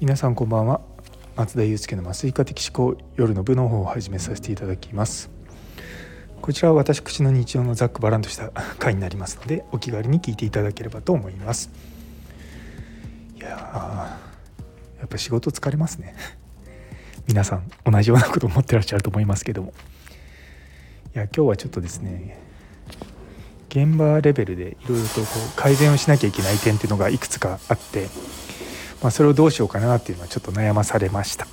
皆さんこんばんは。松田祐介の麻酔科的思考夜の部の方を始めさせていただきます。こちらは私口の日常のざっくばらんとした回になりますのでお気軽に聞いていただければと思います。いややっぱ仕事疲れますね。皆さん同じようなこと思ってらっしゃると思いますけども。いや今日はちょっとですね現場レベルでいろいろとこう改善をしなきゃいけない点っていうのがいくつかあってまあ、それをどうしようかなっていうのはちょっと悩まされました。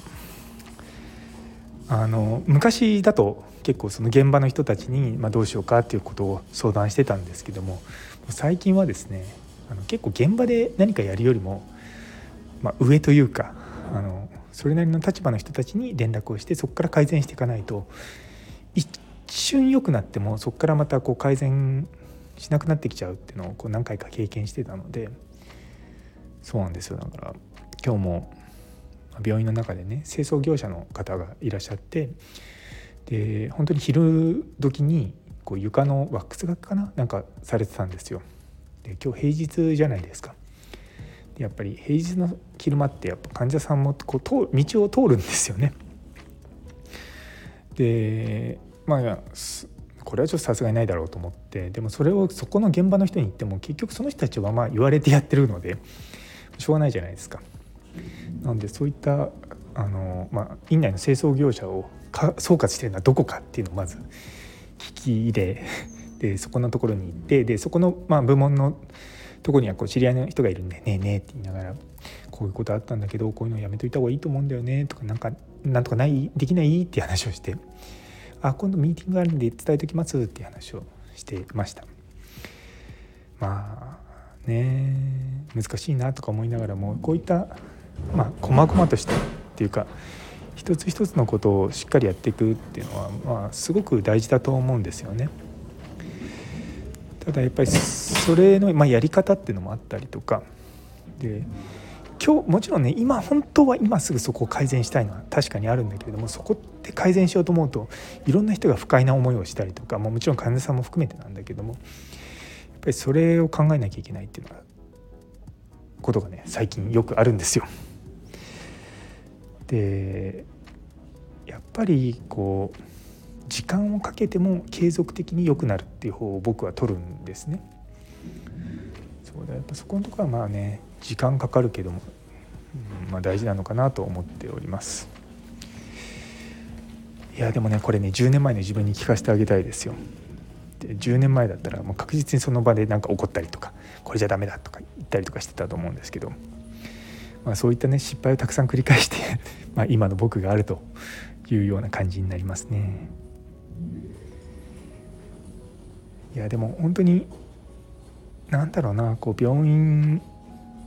あの昔だと結構その現場の人たちに、まあ、どうしようかっていうことを相談してたんですけども最近はですねあの結構現場で何かやるよりも、まあ、上というかあのそれなりの立場の人たちに連絡をしてそこから改善していかないと一瞬良くなってもそこからまたこう改善しなくなってきちゃうっていうのをこう何回か経験してたのでそうなんですよだから今日も病院の中でね清掃業者の方がいらっしゃってで本当に昼時にこう床のワックスがかななんかされてたんですよ。で今日平日じゃないですか。でやっぱり平日の昼間ってやっぱ患者さんもこう道を通るんですよね。でまあこれはちょっとさすがにないだろうと思ってでもそれをそこの現場の人に言っても結局その人たちはまあ言われてやってるのでしょうがないじゃないですか。なんでそういったあの、まあ、院内の清掃業者を総括してるのはどこかっていうのをまず聞き入れ でそこのところに行ってでそこの、まあ、部門のとこにはこう知り合いの人がいるんで「ねえねえ」って言いながら「こういうことあったんだけどこういうのやめといた方がいいと思うんだよね」とか「なんかなんとかないできない?」って話をして「あ今度ミーティングがあるんで伝えときます」っていう話をしてました。まあね難しいなとか思いながらもこういったまあ細々としたっていうか一つ一つのことをしっかりやっていくっていうのはまあすごく大事だと思うんですよね。ただやっぱりそれの、まあ、やり方っていうのもあったりとかで今日もちろんね今本当は今すぐそこを改善したいのは確かにあるんだけれどもそこで改善しようと思うといろんな人が不快な思いをしたりとか、まあ、もちろん患者さんも含めてなんだけどもやっぱりそれを考えなきゃいけないっていうのはことがね最近よくあるんですよ。でやっぱりこう時間をかけても継続的に良くなるっていう方を僕は取るんですね。そうだやっぱそこのとこはまあね時間かかるけども、うん、まあ、大事なのかなと思っております。いやでもねこれね10年前の自分に聞かせてあげたいですよ。って10年前だったらもう確実にその場で何か怒ったりとかこれじゃダメだとか言ったりとかしてたと思うんですけど、まあ、そういったね失敗をたくさん繰り返して ま今の僕があるというような感じになりますね。いやでも本当に何だろうなこう病院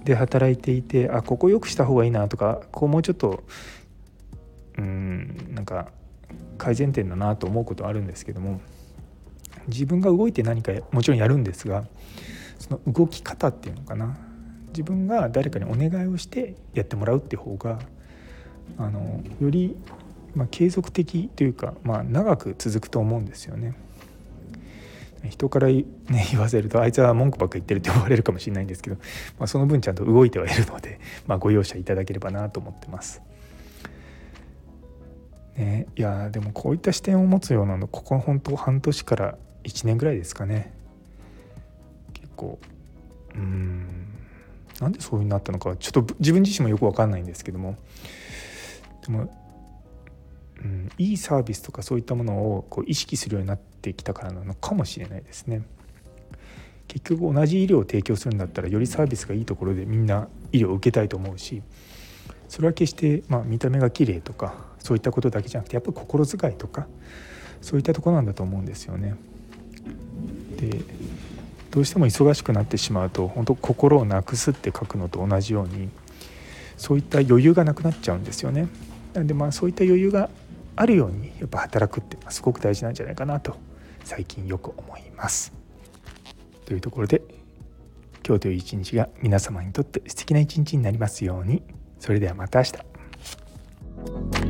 で働いていてあここよくした方がいいなとかこうもうちょっとうんなんか改善点だなと思うことあるんですけども自分が動いて何かもちろんやるんですがその動き方っていうのかな自分が誰かにお願いをしてやってもらうっていう方があのより、まあ、継続的というか、まあ、長く続くと思うんですよね。人から、ね、言わせるとあいつは文句ばっか言ってるって思われるかもしれないんですけど、まあ、その分ちゃんと動いてはいるので、まあ、ご容赦いただければなと思ってます。ね、いやでもこういった視点を持つようなのここ本当半年から1年ぐらいですかね結構うんなんでそういう風になったのかちょっと自分自身もよく分かんないんですけどもでも、うん、いいサービスとかそういったものをこう意識するようになってきたからなのかもしれないですね。結局同じ医療を提供するんだったらよりサービスがいいところでみんな医療を受けたいと思うしそれは決して、まあ、見た目が綺麗とかそういったことだけじゃなくてやっぱり心遣いとかそういったとこなんだと思うんですよね。でどうしても忙しくなってしまうと本当心をなくすって書くのと同じようにそういった余裕がなくなっちゃうんですよね。なんでまあそういった余裕があるようにやっぱ働くってすごく大事なんじゃないかなと最近よく思います。というところで今日という一日が皆様にとって素敵な一日になりますように。それではまた明日。